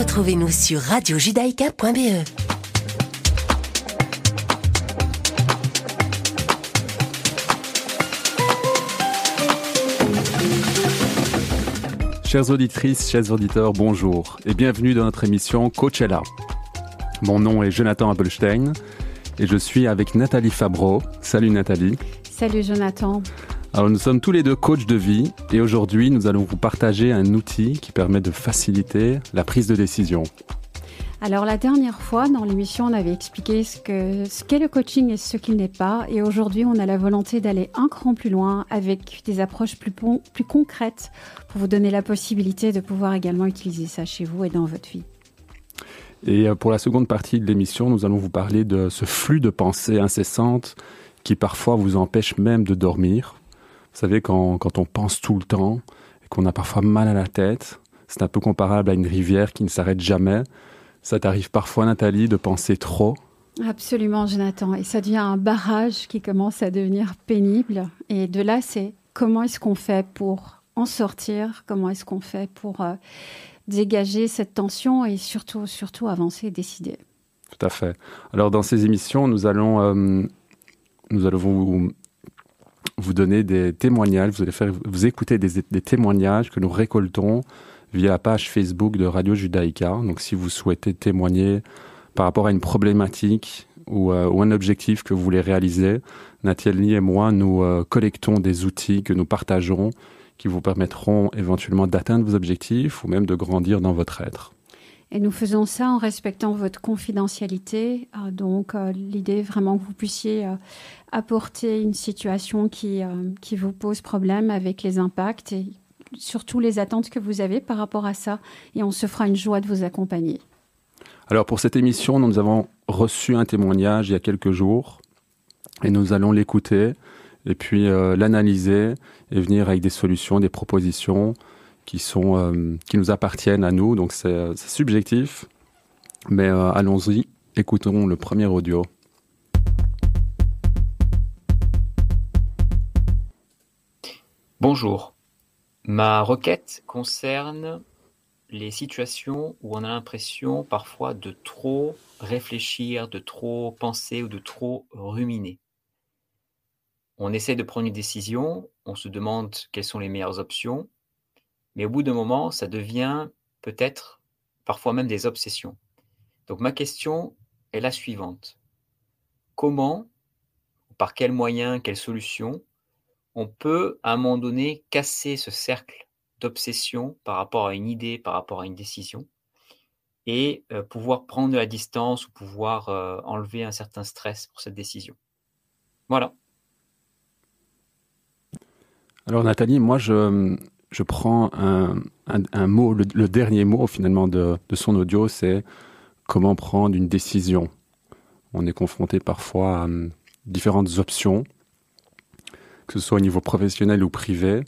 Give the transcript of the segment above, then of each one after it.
Retrouvez-nous sur radiojudaïka.be. Chères auditrices, chers auditeurs, bonjour et bienvenue dans notre émission Coachella. Mon nom est Jonathan Appelstein et je suis avec Nathalie Fabreau. Salut Nathalie. Salut Jonathan. Alors nous sommes tous les deux coachs de vie et aujourd'hui nous allons vous partager un outil qui permet de faciliter la prise de décision. Alors la dernière fois dans l'émission, on avait expliqué ce que ce qu'est le coaching et ce qu'il n'est pas. Et aujourd'hui, on a la volonté d'aller un cran plus loin avec des approches plus, plus concrètes pour vous donner la possibilité de pouvoir également utiliser ça chez vous et dans votre vie. Et euh, pour la seconde partie de l'émission, nous allons vous parler de ce flux de pensées incessantes qui parfois vous empêche même de dormir. Vous savez, quand, quand on pense tout le temps et qu'on a parfois mal à la tête, c'est un peu comparable à une rivière qui ne s'arrête jamais. Ça t'arrive parfois, Nathalie, de penser trop? Absolument, Jonathan. Et ça devient un barrage qui commence à devenir pénible. Et de là, c'est comment est-ce qu'on fait pour en sortir? Comment est-ce qu'on fait pour euh, dégager cette tension et surtout, surtout avancer et décider? Tout à fait. Alors, dans ces émissions, nous allons, euh, nous allons vous, vous donner des témoignages. Vous allez faire, vous écouter des, témoignages que nous récoltons via la page Facebook de Radio Judaïka. Donc si vous souhaitez témoigner par rapport à une problématique ou, euh, un objectif que vous voulez réaliser, Nathalie et moi, nous euh, collectons des outils que nous partageons qui vous permettront éventuellement d'atteindre vos objectifs ou même de grandir dans votre être. Et nous faisons ça en respectant votre confidentialité. Euh, donc, l'idée vraiment que vous puissiez apporter une situation qui, vous pose problème avec les impacts et surtout les attentes que vous avez par rapport à ça et on se fera une joie de vous accompagner. Alors pour cette émission, nous avons reçu un témoignage il y a quelques jours et nous allons l'écouter et puis euh, l'analyser et venir avec des solutions, des propositions qui sont euh, qui nous appartiennent à nous. Donc c'est euh, subjectif, mais allons-y, écoutons le premier audio. Bonjour, Ma requête concerne les situations où on a l'impression parfois de trop réfléchir, de trop penser ou de trop ruminer. On essaie de prendre une décision, on se demande quelles sont les meilleures options, mais au bout d'un moment, ça devient peut-être parfois même des obsessions. Donc ma question est la suivante. Comment, par quels moyens, quelles solutions on peut à un moment donné casser ce cercle d'obsession par rapport à une idée, par rapport à une décision, et euh, pouvoir prendre de la distance ou pouvoir euh, enlever un certain stress pour cette décision? Voilà. Alors Nathalie, moi je, je prends un, mot, le, dernier mot finalement de, son audio, c'est comment prendre une décision. On est confronté parfois à hum, différentes options que ce soit au niveau professionnel ou privé.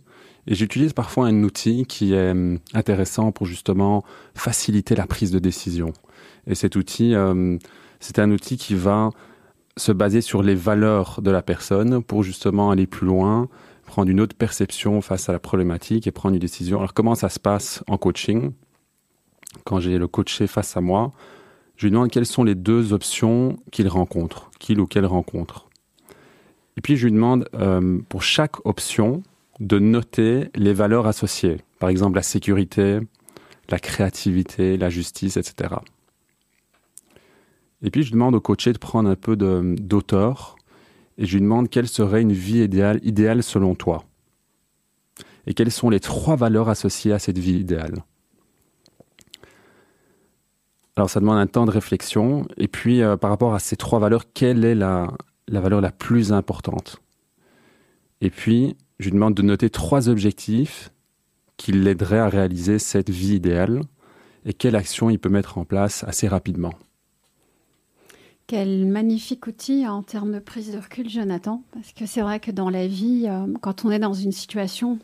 Et j'utilise parfois un outil qui est hum, intéressant pour justement faciliter la prise de décision. Et cet outil, euh, c'est un outil qui va se baser sur les valeurs de la personne pour justement aller plus loin, prendre une autre perception face à la problématique et prendre une décision. Alors comment ça se passe en coaching? Quand j'ai le coaché face à moi, je lui demande quelles sont les deux options qu'il rencontre, qu'il ou qu'elle rencontre. Et puis je lui demande euh, pour chaque option de noter les valeurs associées. Par exemple la sécurité, la créativité, la justice, etc. Et puis je demande au coaché de prendre un peu d'auteur et je lui demande quelle serait une vie idéale, selon toi. Et quelles sont les trois valeurs associées à cette vie idéale? Alors ça demande un temps de réflexion. Et puis euh, par rapport à ces trois valeurs, quelle est la, la valeur la plus importante? Et puis, je lui demande de noter trois objectifs qui l'aideraient à réaliser cette vie idéale et quelle action il peut mettre en place assez rapidement. Quel magnifique outil en termes de prise de recul, Jonathan, parce que c'est vrai que dans la vie, euh, quand on est dans une situation,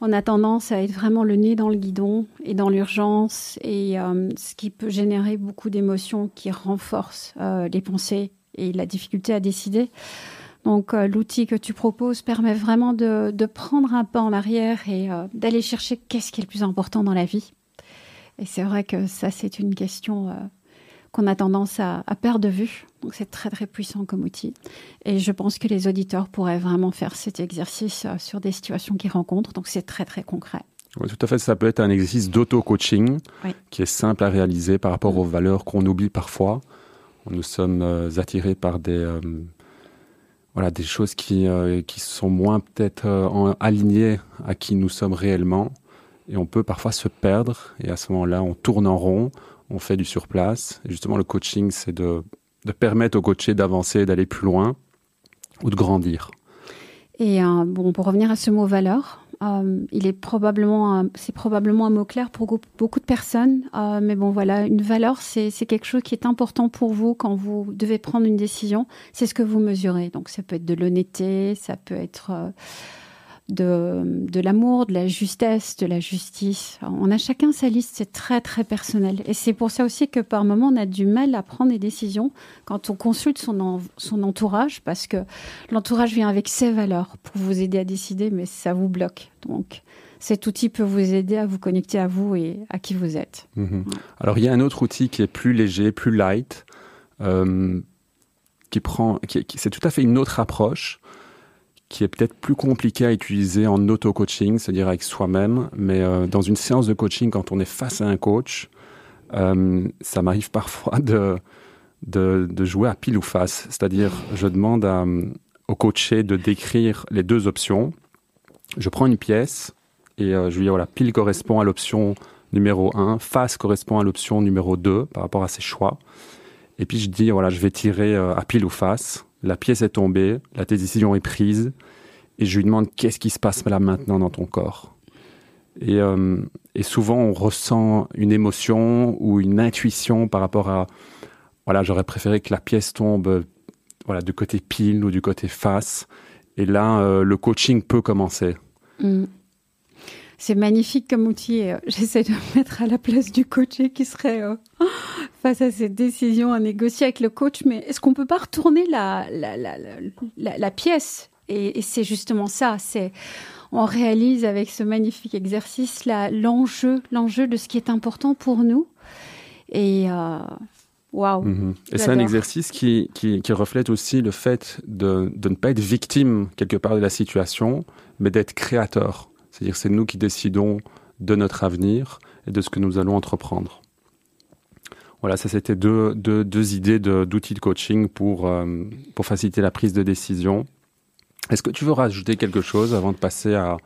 on a tendance à être vraiment le nez dans le guidon et dans l'urgence, et euh, ce qui peut générer beaucoup d'émotions qui renforcent euh, les pensées et la difficulté à décider. Donc l'outil que tu proposes permet vraiment de, prendre un pas en arrière et d'aller chercher qu'est-ce qui est le plus important dans la vie. Et c'est vrai que ça, c'est une question qu'on a tendance à, perdre de vue. Donc c'est très très puissant comme outil. Et je pense que les auditeurs pourraient vraiment faire cet exercice euh, sur des situations qu'ils rencontrent. Donc c'est très très concret. Oui, tout à fait. Ça peut être un exercice d'auto-coaching qui est simple à réaliser par rapport aux valeurs qu'on oublie parfois. Nous sommes euh, attirés par des, euh, voilà, des choses qui, qui sont moins peut-être alignées à qui nous sommes réellement. Et on peut parfois se perdre. Et à ce moment-là, on tourne en rond on fait du surplace. Et justement, le coaching, c'est de, permettre au coaché d'avancer, d'aller plus loin ou de grandir. Et euh, bon, pour revenir à ce mot valeur, euh, il est probablement, c'est probablement un mot clair pour beaucoup de personnes. Euh, mais bon, voilà, une valeur, c'est quelque chose qui est important pour vous quand vous devez prendre une décision. C'est ce que vous mesurez. Donc, ça peut être de l'honnêteté, ça peut être de, de l'amour, de la justesse, de la justice. On a chacun sa liste, c'est très très personnel. Et c'est pour ça aussi que par moments on a du mal à prendre des décisions quand on consulte son, son entourage, parce que l'entourage vient avec ses valeurs pour vous aider à décider, mais ça vous bloque. Donc cet outil peut vous aider à vous connecter à vous et à qui vous êtes. Mhm. Alors il y a un autre outil qui est plus léger, plus light, euh, qui prend, qui, c'est tout à fait une autre approche qui est peut-être plus compliqué à utiliser en auto-coaching, c'est-à-dire avec soi-même. Mais euh, dans une séance de coaching, quand on est face à un coach, euh, ça m'arrive parfois de, de, jouer à pile ou face. C'est-à-dire, je demande au coaché de décrire les deux options. Je prends une pièce et euh, je lui dis, voilà, pile correspond à l'option numéro 1, face correspond à l'option numéro 2 par rapport à ses choix. Et puis je dis, voilà, je vais tirer à pile ou face la pièce est tombée, la décision est prise, et je lui demande qu'est-ce qui se passe là maintenant dans ton corps? Et, euh, souvent, on ressent une émotion ou une intuition par rapport à, voilà, j'aurais préféré que la pièce tombe, voilà, du côté pile ou du côté face. Et là, euh, le coaching peut commencer. Mm. C'est magnifique comme outil. Euh, j'essaie de me mettre à la place du coaché qui serait euh, face à cette décision à négocier avec le coach. Mais est-ce qu'on peut pas retourner la, la, la, la pièce? Et, c'est justement ça. C'est on réalise avec ce magnifique exercice l'enjeu, l'enjeu de ce qui est important pour nous. Et euh. Mhm. Et c'est un exercice qui, qui, qui, reflète aussi le fait de, de ne pas être victime quelque part de la situation, mais d'être créateur. C'est-à-dire c'est nous qui décidons de notre avenir et de ce que nous allons entreprendre. Voilà, ça c'était deux, deux, deux, idées d'outils de, coaching pour, euh, pour faciliter la prise de décision. Est-ce que tu veux rajouter quelque chose avant de passer à,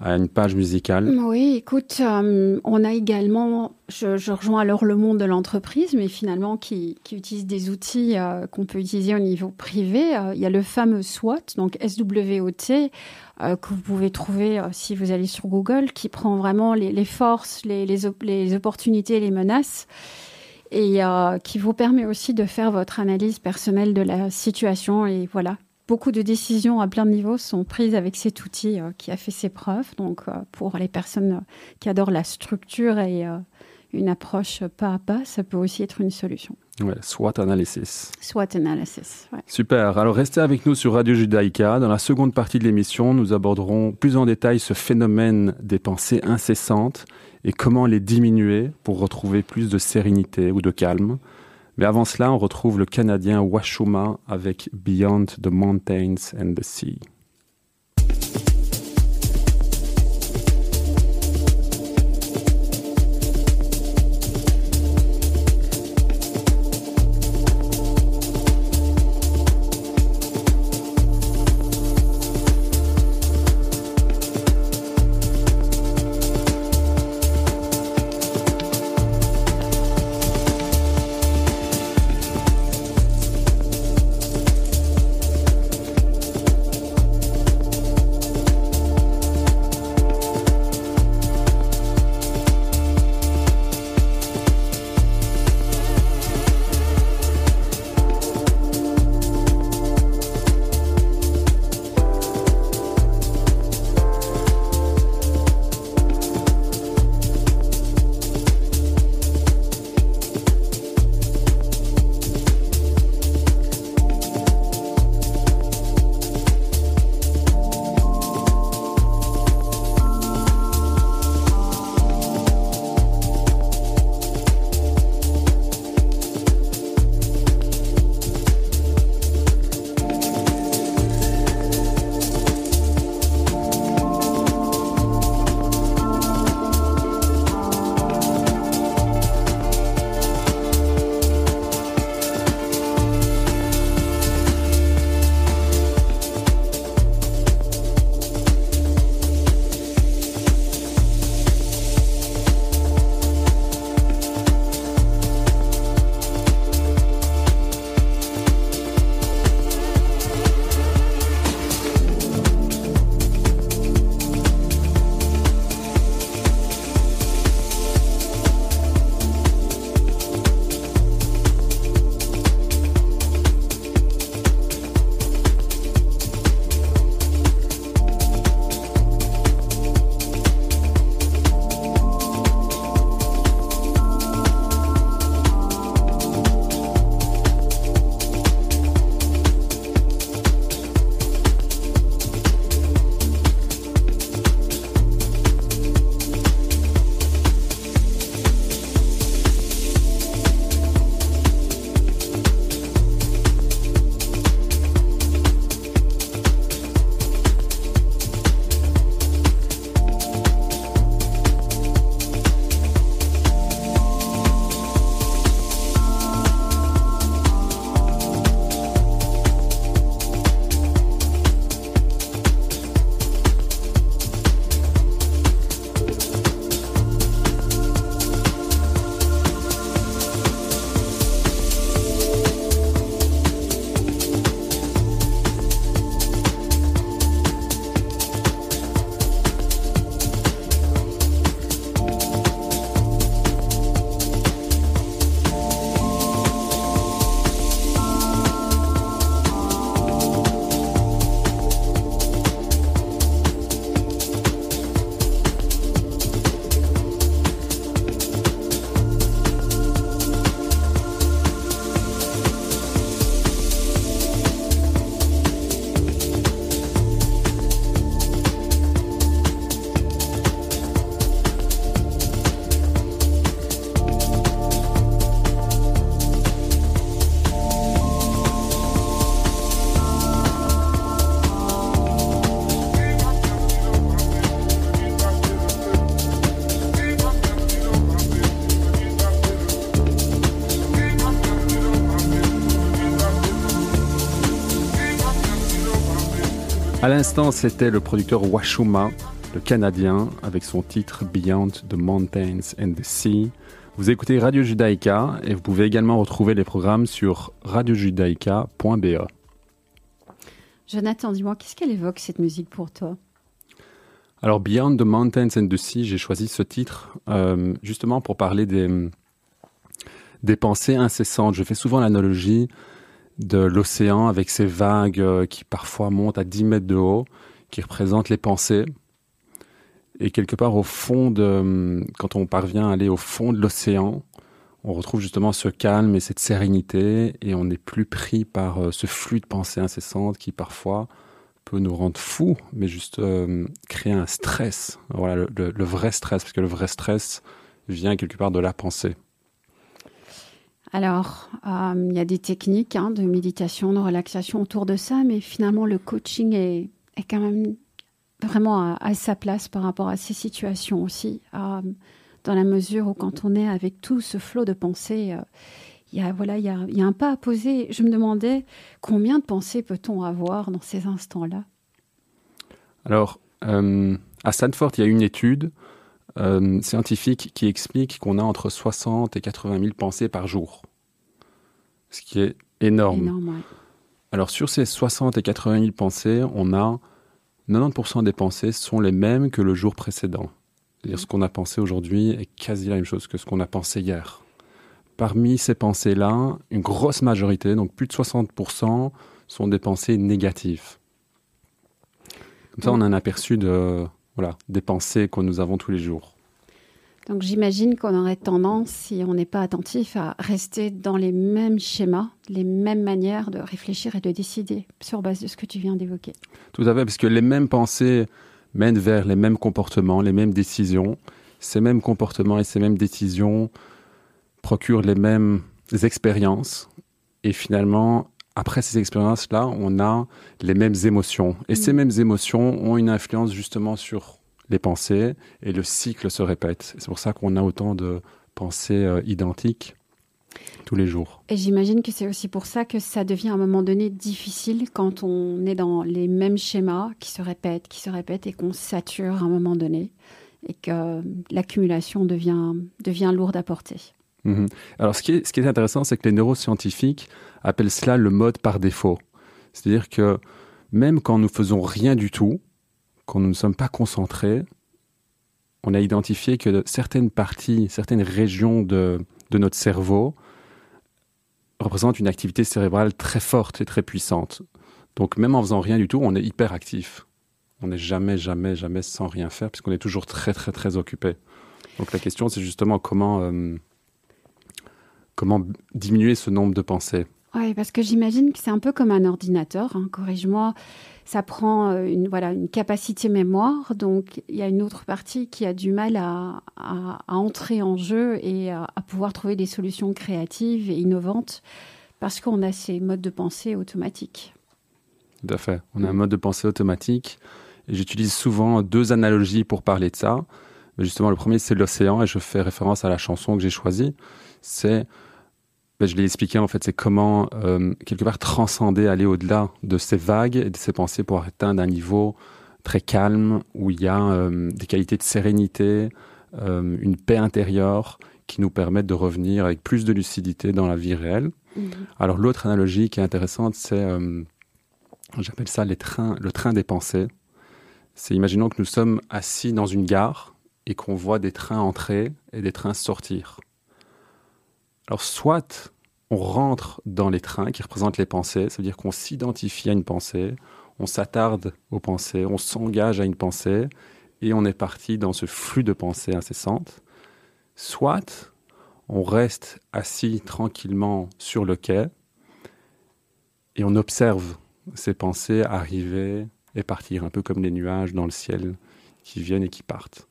à une page musicale Oui, écoute, euh, on a également, je, rejoins alors le monde de l'entreprise, mais finalement qui, qui, utilise des outils euh, qu'on peut utiliser au niveau privé. il y a le fameux SWOT, donc SWOT, euh, que vous pouvez trouver euh, si vous allez sur Google, qui prend vraiment les, forces, les, les, opportunités, les menaces, et euh, qui vous permet aussi de faire votre analyse personnelle de la situation. Et voilà, beaucoup de décisions à plein de niveaux sont prises avec cet outil qui a fait ses preuves. Donc, pour les personnes qui adorent la structure et une approche pas à pas, ça peut aussi être une solution. Ouais, SWOT analysis. SWOT analysis. Ouais. Super. Alors restez avec nous sur Radio Judaïka. Dans la seconde partie de l'émission, nous aborderons plus en détail ce phénomène des pensées incessantes et comment les diminuer pour retrouver plus de sérénité ou de calme. Mais avant cela, on retrouve le Canadien Washuma avec Beyond the Mountains and the Sea. L'instant, c'était le producteur Washuma, le Canadien, avec son titre Beyond the Mountains and the Sea. Vous écoutez Radio Judaïka et vous pouvez également retrouver les programmes sur radiojudaïka.be. Jonathan, dis-moi, qu'est-ce qu'elle évoque cette musique pour toi? Alors, Beyond the Mountains and the Sea, j'ai choisi ce titre euh, justement pour parler des, des pensées incessantes. Je fais souvent l'analogie de l'océan avec ses vagues euh, qui parfois montent à 10 mètres de haut, qui représentent les pensées. Et quelque part au fond de, quand on parvient à aller au fond de l'océan, on retrouve justement ce calme et cette sérénité et on n'est plus pris par euh, ce flux de pensées incessantes qui parfois peut nous rendre fous, mais juste euh, créer un stress. Voilà, le, vrai stress, parce que le vrai stress vient quelque part de la pensée. Alors, euh, il y a des techniques hein, de méditation, de relaxation autour de ça, mais finalement, le coaching est, quand même vraiment à, sa place par rapport à ces situations aussi, euh, dans la mesure où quand on est avec tout ce flot de pensées, euh, il y a, voilà, il y a un pas à poser. Je me demandais combien de pensées peut-on avoir dans ces instants-là? Alors, à Stanford, il y a une étude euh, scientifique qui explique qu'on a entre 60 et 80 000 pensées par jour, ce qui est énorme. Alors sur ces 60 et 80 000 pensées, on a 90% des pensées sont les mêmes que le jour précédent. C'est-à-dire ce qu'on a pensé aujourd'hui est quasi la même chose que ce qu'on a pensé hier. Parmi ces pensées-là, une grosse majorité, donc plus de 60%, sont des pensées négatives. Comme ça, on a un aperçu de, voilà, des pensées que nous avons tous les jours. Donc j'imagine qu'on aurait tendance, si on n'est pas attentif, à rester dans les mêmes schémas, les mêmes manières de réfléchir et de décider sur base de ce que tu viens d'évoquer. Tout à fait, parce que les mêmes pensées mènent vers les mêmes comportements, les mêmes décisions. Ces mêmes comportements et ces mêmes décisions procurent les mêmes expériences. Et finalement, après ces expériences-là, on a les mêmes émotions. Et ces mm. mêmes émotions ont une influence justement sur les pensées et le cycle se répète. C'est pour ça qu'on a autant de pensées euh, identiques tous les jours. Et j'imagine que c'est aussi pour ça que ça devient à un moment donné difficile quand on est dans les mêmes schémas qui se répètent, qui se répètent et qu'on sature à un moment donné et que l'accumulation devient, devient lourde à porter. Mhm. Alors ce qui, est, intéressant, c'est que les neuroscientifiques appellent cela le mode par défaut. C'est-à-dire que même quand nous faisons rien du tout, quand nous ne sommes pas concentrés, on a identifié que certaines parties, certaines régions de, notre cerveau représentent une activité cérébrale très forte et très puissante. Donc même en faisant rien du tout, on est hyper actif. On n'est jamais, jamais, jamais sans rien faire, puisqu'on est toujours très, très, très occupé. Donc la question, c'est justement comment, euh, comment diminuer ce nombre de pensées. Oui, parce que j'imagine que c'est un peu comme un ordinateur, hein, corrige-moi ça prend euh, une, voilà, une capacité mémoire. Donc, il y a une autre partie qui a du mal à, entrer en jeu et à, pouvoir trouver des solutions créatives et innovantes parce qu'on a ces modes de pensée automatiques. Tout à fait. On a un mode de pensée automatique. Et j'utilise souvent deux analogies pour parler de ça. justement, le premier, c'est l'océan, et je fais référence à la chanson que j'ai choisie. C'est ben, je l'ai expliqué en fait, c'est comment euh, quelque part transcender, aller au-delà de ces vagues et de ces pensées pour atteindre un niveau très calme où il y a euh, des qualités de sérénité, euh, une paix intérieure qui nous permettent de revenir avec plus de lucidité dans la vie réelle. Mhm. Alors l'autre analogie qui est intéressante, c'est, j'appelle ça les trains, le train des pensées. C'est imaginons que nous sommes assis dans une gare et qu'on voit des trains entrer et des trains sortir. Alors, soit on rentre dans les trains qui représentent les pensées, c'est-à-dire qu'on s'identifie à une pensée, on s'attarde aux pensées, on s'engage à une pensée, et on est parti dans ce flux de pensées incessantes. Soit on reste assis tranquillement sur le quai et on observe ces pensées arriver et partir, un peu comme les nuages dans le ciel qui viennent et qui partent.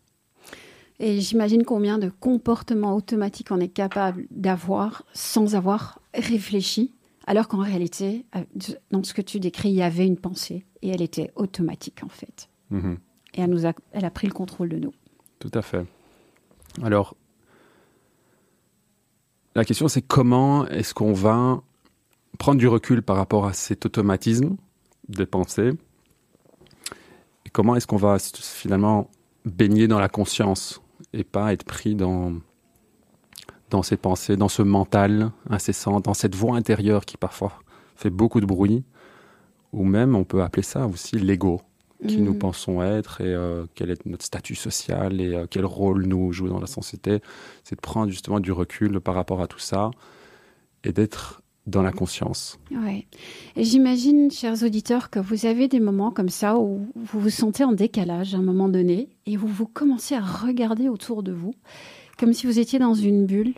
Et j'imagine combien de comportements automatiques on est capable d'avoir sans avoir réfléchi, alors qu'en réalité, euh, dans ce que tu décris, il y avait une pensée et elle était automatique en fait. Mhm. Et elle, nous a, elle a pris le contrôle de nous. Tout à fait. Alors, la question c'est comment est-ce qu'on va prendre du recul par rapport à cet automatisme des pensées comment est-ce qu'on va finalement baigner dans la conscience et pas être pris dans, dans ses pensées, dans ce mental incessant, dans cette voix intérieure qui parfois fait beaucoup de bruit, ou même on peut appeler ça aussi l'ego, qui nous mm. pensons être et euh, quel est notre statut social et euh, quel rôle nous jouons dans la société. C'est de prendre justement du recul par rapport à tout ça et d'être dans la conscience. Ouais. J'imagine, chers auditeurs, que vous avez des moments comme ça où vous vous sentez en décalage à un moment donné et où vous commencez à regarder autour de vous comme si vous étiez dans une bulle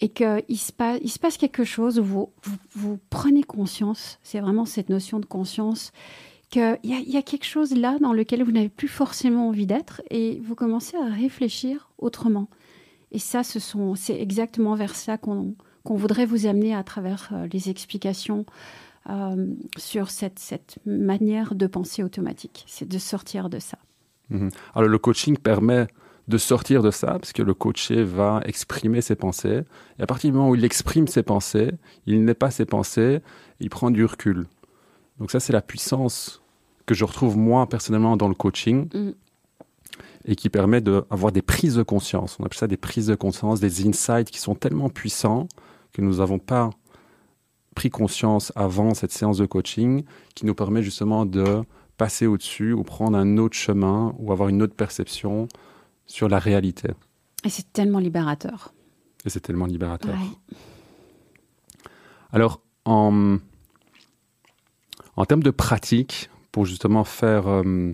et qu'il se, passe, il se passe quelque chose où vous, vous, prenez conscience, c'est vraiment cette notion de conscience, qu'il y, y, a quelque chose là dans lequel vous n'avez plus forcément envie d'être et vous commencez à réfléchir autrement. Et ça, ce sont, c'est exactement vers ça qu'on, qu'on voudrait vous amener à travers euh, les explications euh, sur cette, cette manière de penser automatique. C'est de sortir de ça. Mhm. Alors le coaching permet de sortir de ça, parce que le coaché va exprimer ses pensées. Et à partir du moment où il exprime ses pensées, il n'est pas ses pensées, il prend du recul. Donc ça, c'est la puissance que je retrouve moi personnellement dans le coaching. Mm. Et qui permet d'avoir des prises de conscience. On appelle ça des prises de conscience, des insights qui sont tellement puissants que nous n'avons pas pris conscience avant cette séance de coaching, qui nous permet justement de passer au-dessus ou prendre un autre chemin ou avoir une autre perception sur la réalité. Et c'est tellement libérateur. Et c'est tellement libérateur. Alors, en, en termes de pratique, pour justement faire, euh,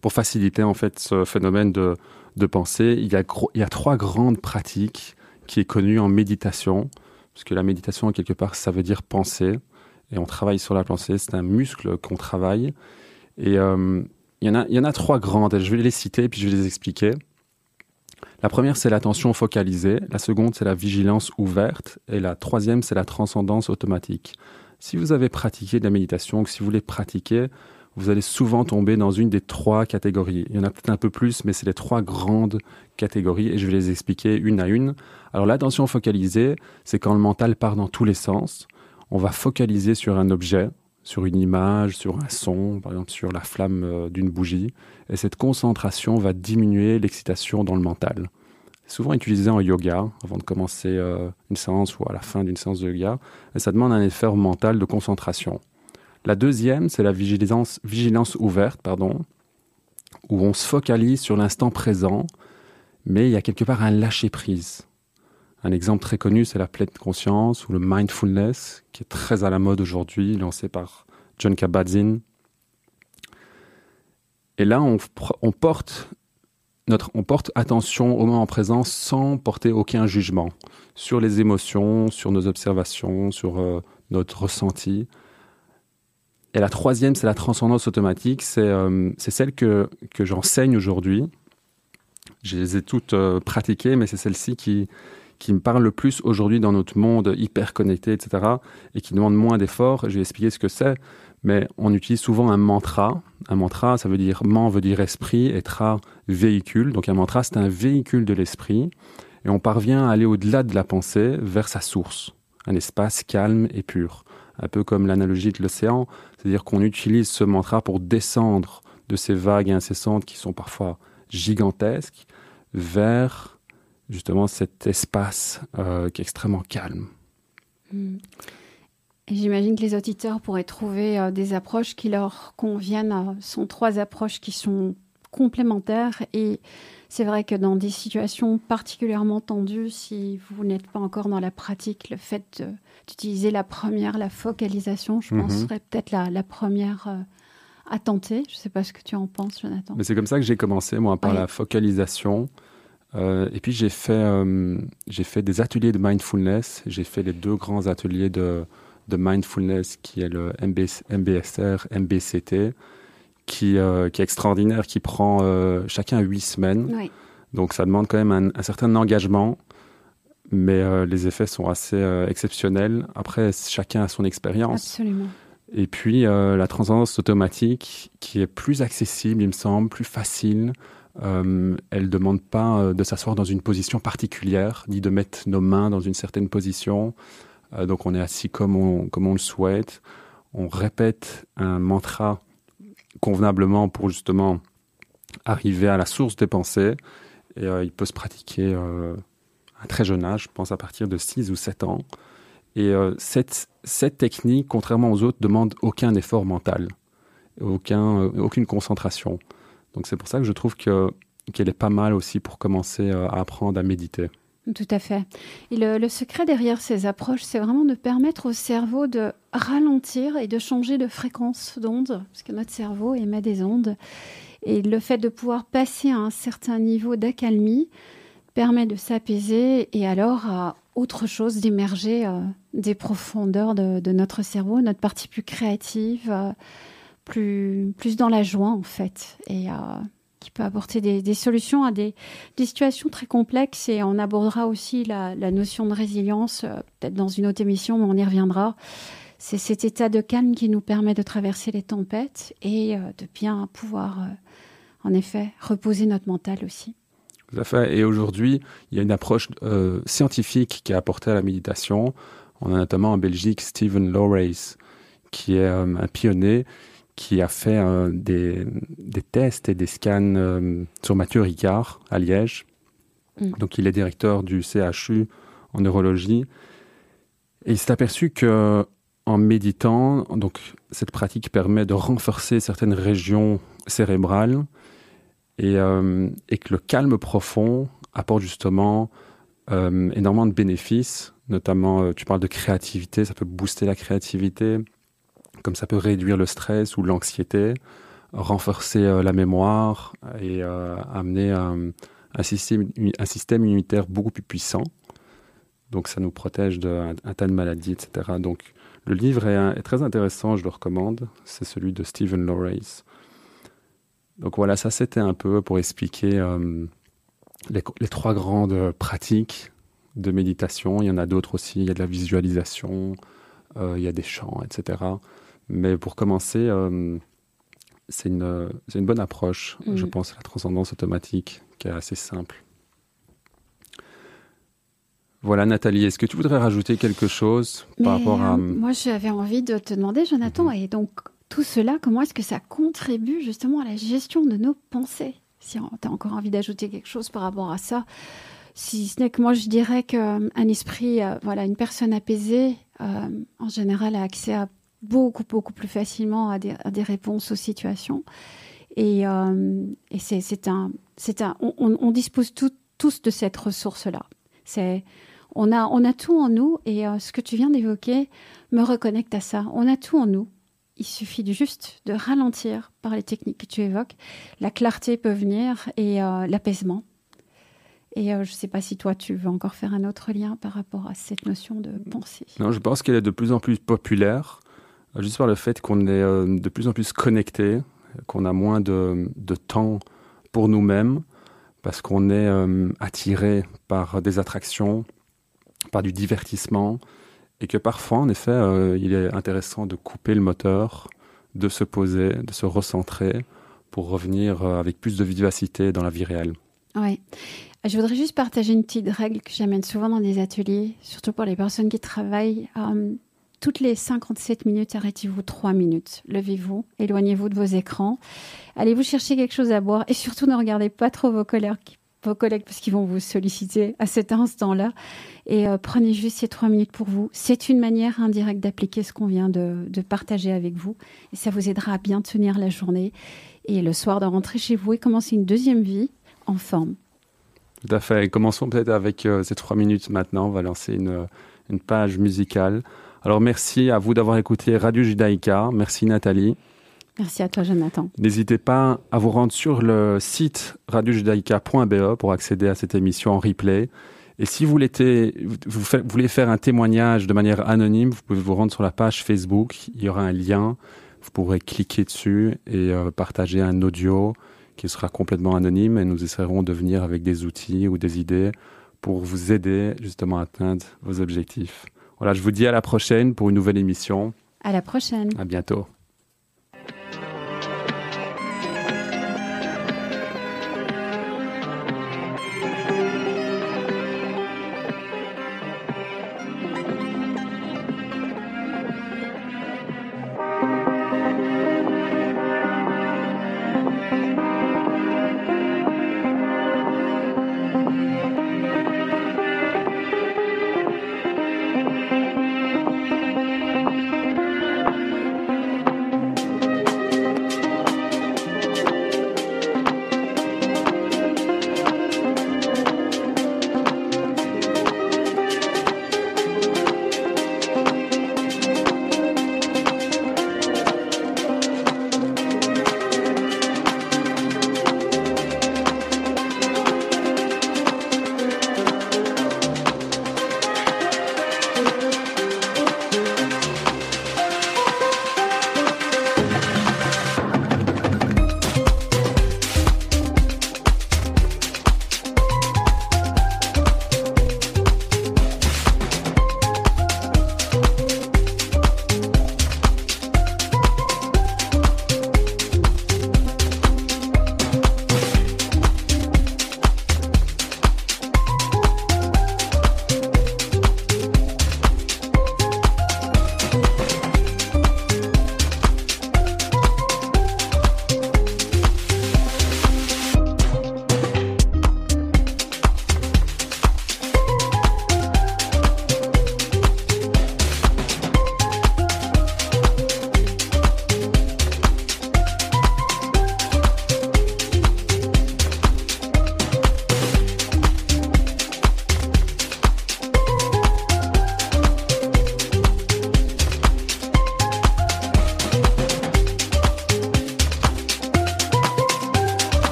pour faciliter en fait ce phénomène de, de pensée, il y, a il y a trois grandes pratiques qui est connues en méditation, parce que la méditation, quelque part, ça veut dire penser, et on travaille sur la pensée, c'est un muscle qu'on travaille. Et euh, il y, en a, y en a trois grandes, je vais les citer puis je vais les expliquer. La première, c'est l'attention focalisée, la seconde, c'est la vigilance ouverte, et la troisième, c'est la transcendance automatique. Si vous avez pratiqué de la méditation, ou si vous voulez pratiquer, vous allez souvent tomber dans une des trois catégories. Il y en a peut-être un peu plus, mais c'est les trois grandes catégories, et je vais les expliquer une à une. Alors l'attention focalisée, c'est quand le mental part dans tous les sens. On va focaliser sur un objet, sur une image, sur un son, par exemple sur la flamme euh, d'une bougie. Et cette concentration va diminuer l'excitation dans le mental. C'est souvent utilisé en yoga, avant de commencer euh, une séance ou à la fin d'une séance de yoga. Et ça demande un effort mental de concentration. La deuxième, c'est la vigilance, ouverte, pardon, où on se focalise sur l'instant présent, mais il y a quelque part un lâcher-prise. Un exemple très connu, c'est la pleine conscience ou le mindfulness, qui est très à la mode aujourd'hui, lancé par John Kabat-Zinn. Et là, on, porte notre, on porte attention au moment présent sans porter aucun jugement sur les émotions, sur nos observations, sur euh, notre ressenti. Et la troisième, c'est la transcendance automatique. C'est euh, celle que, que j'enseigne aujourd'hui. Je les ai toutes euh, pratiquées, mais c'est celle-ci qui, qui me parle le plus aujourd'hui dans notre monde hyper connecté, etc., et qui demande moins d'efforts. Je vais expliquer ce que c'est, mais on utilise souvent un mantra. Un mantra, ça veut dire man veut dire esprit, et tra véhicule. Donc un mantra, c'est un véhicule de l'esprit, et on parvient à aller au-delà de la pensée vers sa source, un espace calme et pur. Un peu comme l'analogie de l'océan, c'est-à-dire qu'on utilise ce mantra pour descendre de ces vagues incessantes qui sont parfois gigantesques vers justement cet espace euh, qui est extrêmement calme. Hmm. J'imagine que les auditeurs pourraient trouver euh, des approches qui leur conviennent. Ce sont trois approches qui sont complémentaires et c'est vrai que dans des situations particulièrement tendues, si vous n'êtes pas encore dans la pratique, le fait d'utiliser la première, la focalisation, je pense, mhm. serait peut-être la, première euh, à tenter. Je ne sais pas ce que tu en penses, Jonathan. Mais c'est comme ça que j'ai commencé, moi, par la focalisation. Euh, et puis j'ai fait, euh, j'ai fait des ateliers de mindfulness. J'ai fait les deux grands ateliers de, de mindfulness qui est le MBSR, MBCT, qui, euh, qui est extraordinaire, qui prend chacun huit semaines. Donc ça demande quand même un, certain engagement, mais les effets sont assez exceptionnels. Après, chacun a son expérience. Absolument. Et puis la transcendance automatique, qui est plus accessible, il me semble, plus facile. Euh, elle ne demande pas euh, de s'asseoir dans une position particulière, ni de mettre nos mains dans une certaine position. Euh, donc on est assis comme on, comme on le souhaite. On répète un mantra convenablement pour justement arriver à la source des pensées. Et euh, il peut se pratiquer à un très jeune âge, je pense à partir de 6 ou 7 ans. Et cette, cette technique, contrairement aux autres, demande aucun effort mental, aucun, aucune concentration. Donc c'est pour ça que je trouve que qu'elle est pas mal aussi pour commencer à apprendre à méditer. Tout à fait. Et le, secret derrière ces approches, c'est vraiment de permettre au cerveau de ralentir et de changer de fréquence d'onde, parce que notre cerveau émet des ondes. Et le fait de pouvoir passer à un certain niveau d'accalmie permet de s'apaiser et alors à autre chose d'émerger euh, des profondeurs de, notre cerveau, notre partie plus créative, euh, plus, dans la joie en fait. Et qui peut apporter des, solutions à des, situations très complexes. Et on abordera aussi la, notion de résilience, euh, peut-être dans une autre émission, mais on y reviendra. C'est cet état de calme qui nous permet de traverser les tempêtes et euh, de bien pouvoir, euh, en effet, reposer notre mental aussi. Tout à fait. Et aujourd'hui, il y a une approche scientifique qui est apportée à la méditation. On a notamment en Belgique Stephen Lawrace, qui est un pionnier qui a fait euh, des, tests et des scans euh, sur Mathieu Ricard à Liège. Mm. Donc, il est directeur du CHU en neurologie. Et il s'est aperçu que en méditant, donc cette pratique permet de renforcer certaines régions cérébrales et, euh, et que le calme profond apporte justement énormément de bénéfices, notamment tu parles de créativité, ça peut booster la créativité, comme ça peut réduire le stress ou l'anxiété, renforcer euh, la mémoire et euh, amener un, système, un, immunitaire beaucoup plus puissant. Donc ça nous protège d'un tas de maladies, etc. Donc le livre est, très intéressant, je le recommande. C'est celui de Stephen Lawrence. Donc voilà, ça c'était un peu pour expliquer euh, les, trois grandes pratiques de méditation. Il y en a d'autres aussi, il y a de la visualisation, il y a des chants, etc. Mais pour commencer, euh, c'est une, une, bonne approche, je mm. pense, à la transcendance automatique, qui est assez simple. Voilà, Nathalie, est-ce que tu voudrais rajouter quelque chose par rapport à... Euh, moi, j'avais envie de te demander, Jonathan, mhm. et donc tout cela, comment est-ce que ça contribue justement à la gestion de nos pensées? Si tu as encore envie d'ajouter quelque chose par rapport à ça, si ce n'est que moi, je dirais qu'un esprit, euh, voilà, une personne apaisée, en général, a accès à beaucoup, beaucoup plus facilement à des, réponses aux situations. Et, euh, c'est un, on, dispose tous de cette ressource-là. C'est, on a, on a tout en nous et euh, ce que tu viens d'évoquer me reconnecte à ça. On a tout en nous. Il suffit juste de ralentir par les techniques que tu évoques. La clarté peut venir et euh, l'apaisement. Et je ne sais pas si toi, tu veux encore faire un autre lien par rapport à cette notion de pensée. Non, je pense qu'elle est de plus en plus populaire juste par le fait qu'on est euh, de plus en plus connecté, qu'on a moins de, temps pour nous-mêmes, parce qu'on est euh, attiré par des attractions, par du divertissement, et que parfois, en effet, euh, il est intéressant de couper le moteur, de se poser, de se recentrer pour revenir avec plus de vivacité dans la vie réelle. Oui. Je voudrais juste partager une petite règle que j'amène souvent dans des ateliers, surtout pour les personnes qui travaillent toutes les 57 minutes, arrêtez-vous 3 minutes. Levez-vous, éloignez-vous de vos écrans. Allez-vous chercher quelque chose à boire et surtout ne regardez pas trop vos collègues, vos collègues parce qu'ils vont vous solliciter à cet instant-là. Et euh, prenez juste ces 3 minutes pour vous. C'est une manière indirecte d'appliquer ce qu'on vient de, partager avec vous. Et ça vous aidera à bien tenir la journée. Et le soir, de rentrer chez vous et commencer une deuxième vie en forme. Tout à fait. commençons peut-être avec euh, ces 3 minutes maintenant. On va lancer une, une page musicale. Alors merci à vous d'avoir écouté Radio Judaïka. Merci Nathalie. Merci à toi Jonathan. N'hésitez pas à vous rendre sur le site radiojudaïka.be pour accéder à cette émission en replay. Et si vous voulez, vous voulez faire un témoignage de manière anonyme, vous pouvez vous rendre sur la page Facebook. Il y aura un lien. Vous pourrez cliquer dessus et euh, partager un audio qui sera complètement anonyme. Et nous essaierons de venir avec des outils ou des idées pour vous aider justement à atteindre vos objectifs. Voilà, je vous dis à la prochaine pour une nouvelle émission. À la prochaine. À bientôt.